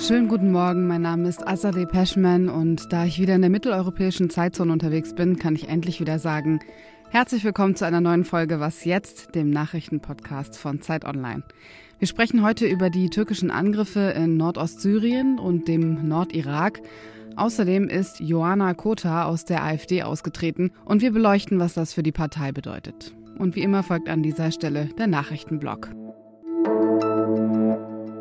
Schönen guten Morgen, mein Name ist Azadeh Peschman und da ich wieder in der mitteleuropäischen Zeitzone unterwegs bin, kann ich endlich wieder sagen, herzlich willkommen zu einer neuen Folge Was jetzt, dem Nachrichtenpodcast von Zeit Online. Wir sprechen heute über die türkischen Angriffe in Nordostsyrien und dem Nordirak. Außerdem ist Joanna Kota aus der AfD ausgetreten und wir beleuchten, was das für die Partei bedeutet. Und wie immer folgt an dieser Stelle der Nachrichtenblock.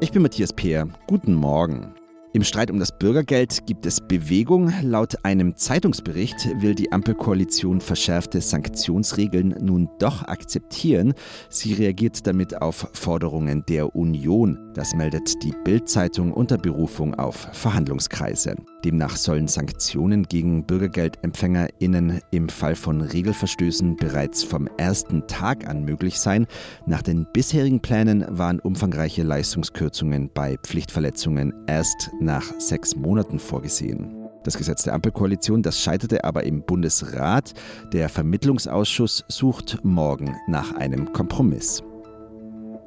Ich bin Matthias Peer. Guten Morgen. Im Streit um das Bürgergeld gibt es Bewegung. Laut einem Zeitungsbericht will die Ampelkoalition verschärfte Sanktionsregeln nun doch akzeptieren. Sie reagiert damit auf Forderungen der Union. Das meldet die Bild-Zeitung unter Berufung auf Verhandlungskreise. Demnach sollen Sanktionen gegen BürgergeldempfängerInnen im Fall von Regelverstößen bereits vom ersten Tag an möglich sein. Nach den bisherigen Plänen waren umfangreiche Leistungskürzungen bei Pflichtverletzungen erst nach sechs Monaten vorgesehen. Das Gesetz der Ampelkoalition, das scheiterte aber im Bundesrat. Der Vermittlungsausschuss sucht morgen nach einem Kompromiss.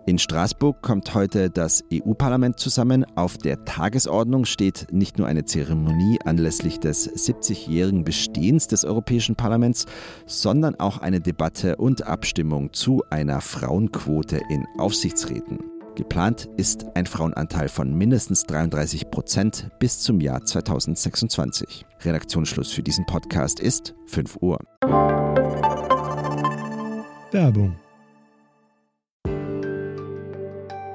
In Straßburg kommt heute das EU-Parlament zusammen. Auf der Tagesordnung steht nicht nur eine Zeremonie anlässlich des 70-jährigen Bestehens des Europäischen Parlaments, sondern auch eine Debatte und Abstimmung zu einer Frauenquote in Aufsichtsräten. Geplant ist ein Frauenanteil von mindestens 33 Prozent bis zum Jahr 2026. Redaktionsschluss für diesen Podcast ist 5 Uhr. Werbung.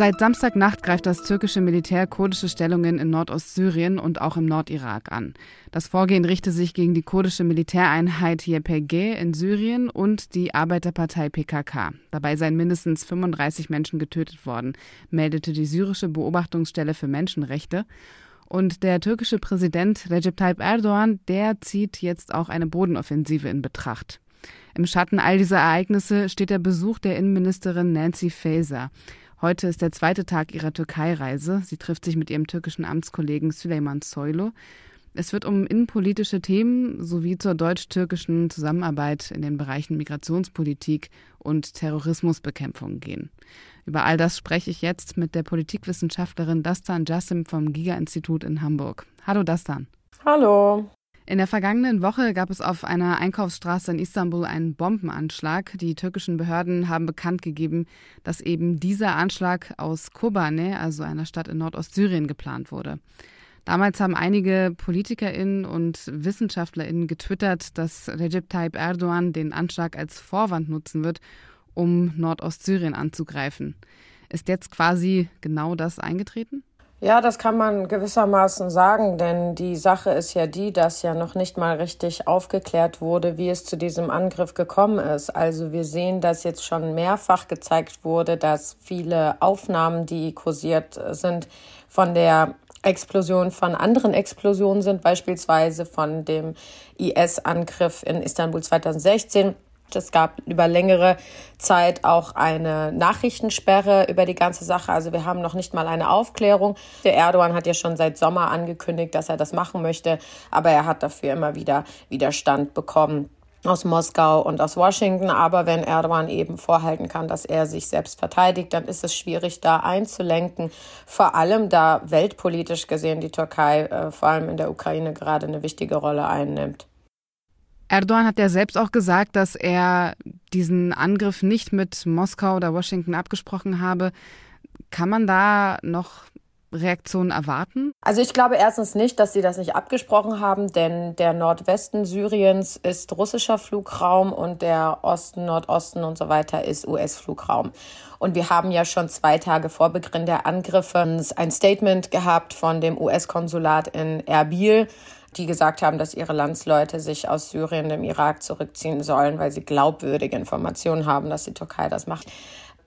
Seit Samstagnacht greift das türkische Militär kurdische Stellungen in Nordostsyrien und auch im Nordirak an. Das Vorgehen richte sich gegen die kurdische Militäreinheit YPG in Syrien und die Arbeiterpartei PKK. Dabei seien mindestens 35 Menschen getötet worden, meldete die syrische Beobachtungsstelle für Menschenrechte. Und der türkische Präsident Recep Tayyip Erdogan, der zieht jetzt auch eine Bodenoffensive in Betracht. Im Schatten all dieser Ereignisse steht der Besuch der Innenministerin Nancy Faeser. Heute ist der zweite Tag ihrer Türkei-Reise. Sie trifft sich mit ihrem türkischen Amtskollegen Süleyman Soylu. Es wird um innenpolitische Themen sowie zur deutsch-türkischen Zusammenarbeit in den Bereichen Migrationspolitik und Terrorismusbekämpfung gehen. Über all das spreche ich jetzt mit der Politikwissenschaftlerin Dastan Jassim vom Giga-Institut in Hamburg. Hallo Dastan. Hallo. In der vergangenen Woche gab es auf einer Einkaufsstraße in Istanbul einen Bombenanschlag. Die türkischen Behörden haben bekannt gegeben, dass eben dieser Anschlag aus Kobane, also einer Stadt in Nordostsyrien, geplant wurde. Damals haben einige PolitikerInnen und WissenschaftlerInnen getwittert, dass Recep Tayyip Erdogan den Anschlag als Vorwand nutzen wird, um Nordostsyrien anzugreifen. Ist jetzt quasi genau das eingetreten? Ja, das kann man gewissermaßen sagen, denn die Sache ist ja die, dass ja noch nicht mal richtig aufgeklärt wurde, wie es zu diesem Angriff gekommen ist. Also wir sehen, dass jetzt schon mehrfach gezeigt wurde, dass viele Aufnahmen, die kursiert sind, von der Explosion von anderen Explosionen sind, beispielsweise von dem IS-Angriff in Istanbul 2016 es gab über längere Zeit auch eine Nachrichtensperre über die ganze Sache. Also wir haben noch nicht mal eine Aufklärung. Der Erdogan hat ja schon seit Sommer angekündigt, dass er das machen möchte, aber er hat dafür immer wieder Widerstand bekommen aus Moskau und aus Washington. Aber wenn Erdogan eben vorhalten kann, dass er sich selbst verteidigt, dann ist es schwierig, da einzulenken. Vor allem, da weltpolitisch gesehen die Türkei äh, vor allem in der Ukraine gerade eine wichtige Rolle einnimmt. Erdogan hat ja selbst auch gesagt, dass er diesen Angriff nicht mit Moskau oder Washington abgesprochen habe. Kann man da noch Reaktionen erwarten? Also ich glaube erstens nicht, dass sie das nicht abgesprochen haben, denn der Nordwesten Syriens ist russischer Flugraum und der Osten, Nordosten und so weiter ist US-Flugraum. Und wir haben ja schon zwei Tage vor Beginn der Angriffe ein Statement gehabt von dem US-Konsulat in Erbil, die gesagt haben, dass ihre Landsleute sich aus Syrien, dem Irak zurückziehen sollen, weil sie glaubwürdige Informationen haben, dass die Türkei das macht.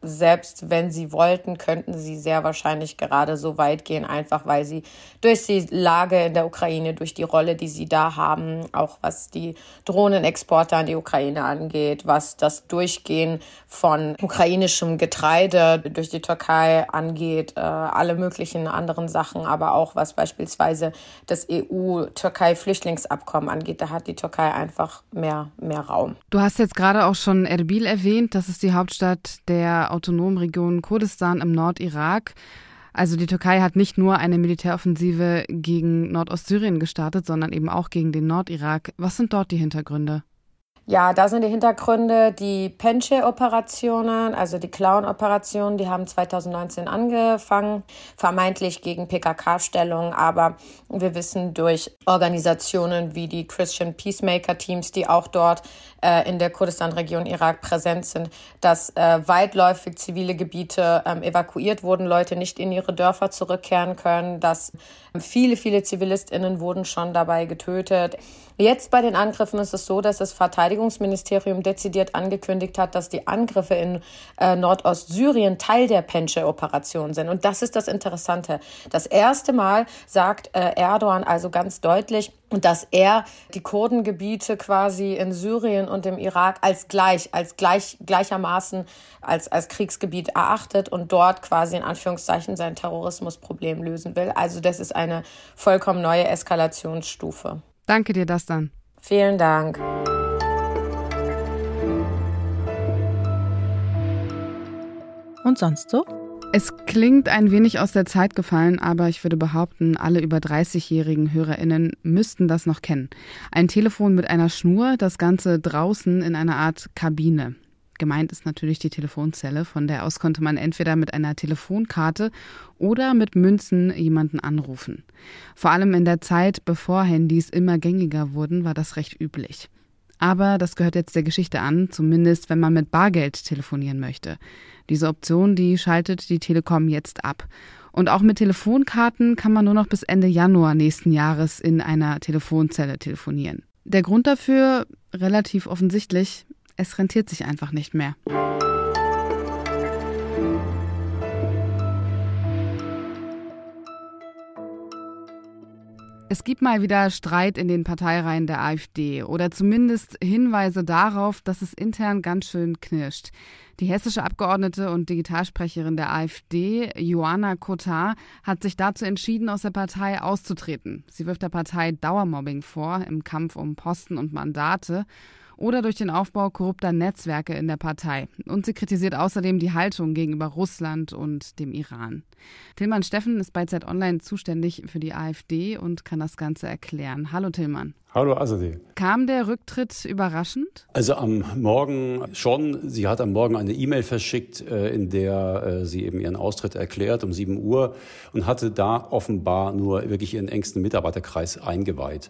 Selbst wenn sie wollten, könnten sie sehr wahrscheinlich gerade so weit gehen, einfach weil sie durch die Lage in der Ukraine, durch die Rolle, die sie da haben, auch was die Drohnenexporte an die Ukraine angeht, was das Durchgehen von ukrainischem Getreide durch die Türkei angeht, äh, alle möglichen anderen Sachen, aber auch was beispielsweise das EU-Türkei-Flüchtlingsabkommen angeht, da hat die Türkei einfach mehr, mehr Raum. Du hast jetzt gerade auch schon Erbil erwähnt, das ist die Hauptstadt der autonomen Region Kurdistan im Nordirak. Also die Türkei hat nicht nur eine Militäroffensive gegen Nordostsyrien gestartet, sondern eben auch gegen den Nordirak. Was sind dort die Hintergründe? Ja, da sind die Hintergründe die Penche-Operationen, also die Clown-Operationen, die haben 2019 angefangen, vermeintlich gegen PKK-Stellungen, aber wir wissen durch Organisationen wie die Christian Peacemaker-Teams, die auch dort äh, in der Kurdistan-Region Irak präsent sind, dass äh, weitläufig zivile Gebiete ähm, evakuiert wurden, Leute nicht in ihre Dörfer zurückkehren können, dass viele, viele ZivilistInnen wurden schon dabei getötet. Jetzt bei den Angriffen ist es so, dass das Verteidigungsministerium dezidiert angekündigt hat, dass die Angriffe in äh, Nordostsyrien Teil der Penche-Operation sind. Und das ist das Interessante. Das erste Mal sagt äh, Erdogan also ganz deutlich, dass er die Kurdengebiete quasi in Syrien und im Irak als gleich, als gleich, gleichermaßen als, als Kriegsgebiet erachtet und dort quasi in Anführungszeichen sein Terrorismusproblem lösen will. Also das ist eine vollkommen neue Eskalationsstufe. Danke dir, das dann. Vielen Dank. Und sonst so? Es klingt ein wenig aus der Zeit gefallen, aber ich würde behaupten, alle über 30-jährigen HörerInnen müssten das noch kennen. Ein Telefon mit einer Schnur, das Ganze draußen in einer Art Kabine. Gemeint ist natürlich die Telefonzelle, von der aus konnte man entweder mit einer Telefonkarte oder mit Münzen jemanden anrufen. Vor allem in der Zeit, bevor Handys immer gängiger wurden, war das recht üblich. Aber das gehört jetzt der Geschichte an, zumindest wenn man mit Bargeld telefonieren möchte. Diese Option, die schaltet die Telekom jetzt ab. Und auch mit Telefonkarten kann man nur noch bis Ende Januar nächsten Jahres in einer Telefonzelle telefonieren. Der Grund dafür, relativ offensichtlich, es rentiert sich einfach nicht mehr. Es gibt mal wieder Streit in den Parteireihen der AfD oder zumindest Hinweise darauf, dass es intern ganz schön knirscht. Die hessische Abgeordnete und Digitalsprecherin der AfD, Joanna Kotar, hat sich dazu entschieden, aus der Partei auszutreten. Sie wirft der Partei Dauermobbing vor im Kampf um Posten und Mandate oder durch den Aufbau korrupter Netzwerke in der Partei. Und sie kritisiert außerdem die Haltung gegenüber Russland und dem Iran. Tillmann Steffen ist bei Zeit Online zuständig für die AfD und kann das Ganze erklären. Hallo Tillmann. Hallo Azadeh. Kam der Rücktritt überraschend? Also am Morgen schon. Sie hat am Morgen eine E-Mail verschickt, äh, in der äh, sie eben ihren Austritt erklärt um 7 Uhr und hatte da offenbar nur wirklich ihren engsten Mitarbeiterkreis eingeweiht.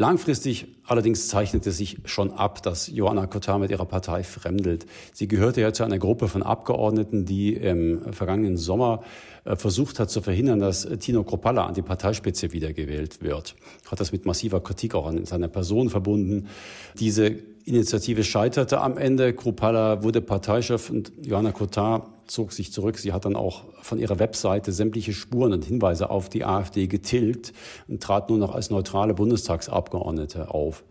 Langfristig allerdings zeichnete sich schon ab, dass Johanna Kotar mit ihrer Partei fremdelt. Sie gehörte ja zu einer Gruppe von Abgeordneten, die im vergangenen Sommer äh, versucht hat zu verhindern, dass Tino Kropalla an die Parteispitze wiedergewählt wird. Hat das mit massiver Kritik auch an seiner Person verbunden. Diese Initiative scheiterte am Ende. Kropalla wurde Parteichef und Johanna Kotar zog sich zurück. Sie hat dann auch von ihrer Webseite sämtliche Spuren und Hinweise auf die AfD getilgt und trat nur noch als neutrale Bundestagsabgeordnete auf.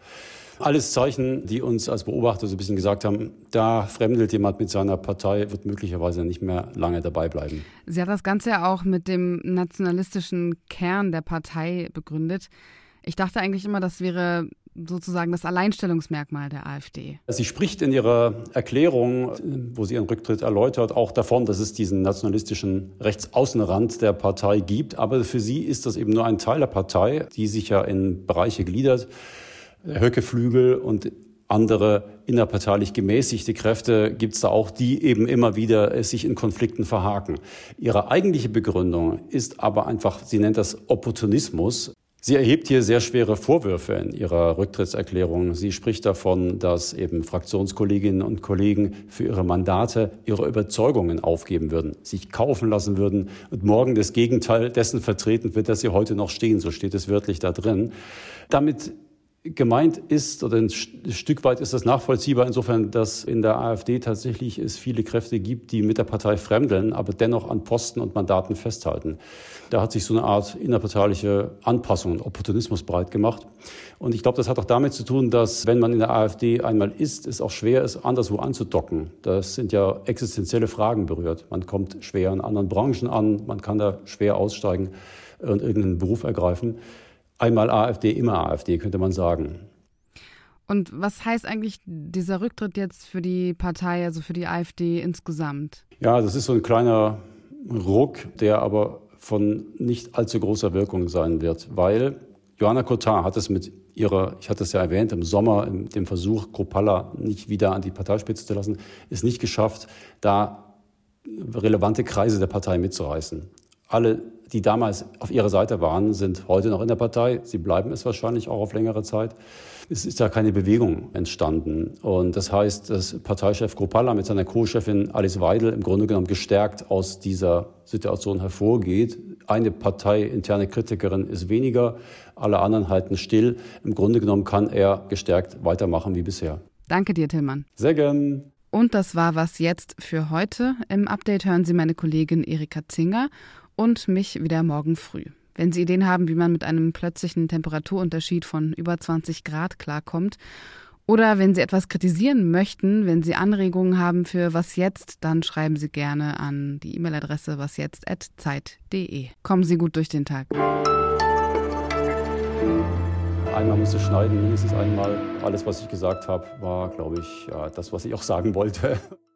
Alles Zeichen, die uns als Beobachter so ein bisschen gesagt haben, da fremdelt jemand mit seiner Partei, wird möglicherweise nicht mehr lange dabei bleiben. Sie hat das Ganze ja auch mit dem nationalistischen Kern der Partei begründet. Ich dachte eigentlich immer, das wäre sozusagen das Alleinstellungsmerkmal der AfD. Sie spricht in ihrer Erklärung, wo sie ihren Rücktritt erläutert, auch davon, dass es diesen nationalistischen Rechtsaußenrand der Partei gibt. Aber für sie ist das eben nur ein Teil der Partei, die sich ja in Bereiche gliedert. Höckeflügel und andere innerparteilich gemäßigte Kräfte gibt es da auch, die eben immer wieder sich in Konflikten verhaken. Ihre eigentliche Begründung ist aber einfach, sie nennt das Opportunismus. Sie erhebt hier sehr schwere Vorwürfe in ihrer Rücktrittserklärung. Sie spricht davon, dass eben Fraktionskolleginnen und Kollegen für ihre Mandate ihre Überzeugungen aufgeben würden, sich kaufen lassen würden und morgen das Gegenteil dessen vertreten wird, dass sie heute noch stehen. So steht es wörtlich da drin. Damit Gemeint ist, oder ein Stück weit ist das nachvollziehbar, insofern, dass in der AfD tatsächlich es viele Kräfte gibt, die mit der Partei fremdeln, aber dennoch an Posten und Mandaten festhalten. Da hat sich so eine Art innerparteiliche Anpassung und Opportunismus breit gemacht. Und ich glaube, das hat auch damit zu tun, dass wenn man in der AfD einmal ist, es auch schwer ist, anderswo anzudocken. Das sind ja existenzielle Fragen berührt. Man kommt schwer in anderen Branchen an, man kann da schwer aussteigen und irgendeinen Beruf ergreifen einmal AfD, immer AfD, könnte man sagen. Und was heißt eigentlich dieser Rücktritt jetzt für die Partei, also für die AfD insgesamt? Ja, das ist so ein kleiner Ruck, der aber von nicht allzu großer Wirkung sein wird, weil Johanna Cotard hat es mit ihrer, ich hatte es ja erwähnt, im Sommer, in dem Versuch, Kropalla nicht wieder an die Parteispitze zu lassen, es nicht geschafft, da relevante Kreise der Partei mitzureißen. Alle die damals auf ihrer Seite waren, sind heute noch in der Partei. Sie bleiben es wahrscheinlich auch auf längere Zeit. Es ist da keine Bewegung entstanden. Und das heißt, dass Parteichef Kropalla mit seiner Co-Chefin Alice Weidel im Grunde genommen gestärkt aus dieser Situation hervorgeht. Eine parteiinterne Kritikerin ist weniger, alle anderen halten still. Im Grunde genommen kann er gestärkt weitermachen wie bisher. Danke dir, Tillmann. Sehr gern. Und das war was jetzt für heute. Im Update hören Sie meine Kollegin Erika Zinger und mich wieder morgen früh. Wenn Sie Ideen haben, wie man mit einem plötzlichen Temperaturunterschied von über 20 Grad klarkommt, oder wenn Sie etwas kritisieren möchten, wenn Sie Anregungen haben für was jetzt, dann schreiben Sie gerne an die E-Mail-Adresse wasjetzt@zeit.de. Kommen Sie gut durch den Tag. Einmal musste schneiden, mindestens einmal. Alles, was ich gesagt habe, war, glaube ich, ja, das, was ich auch sagen wollte.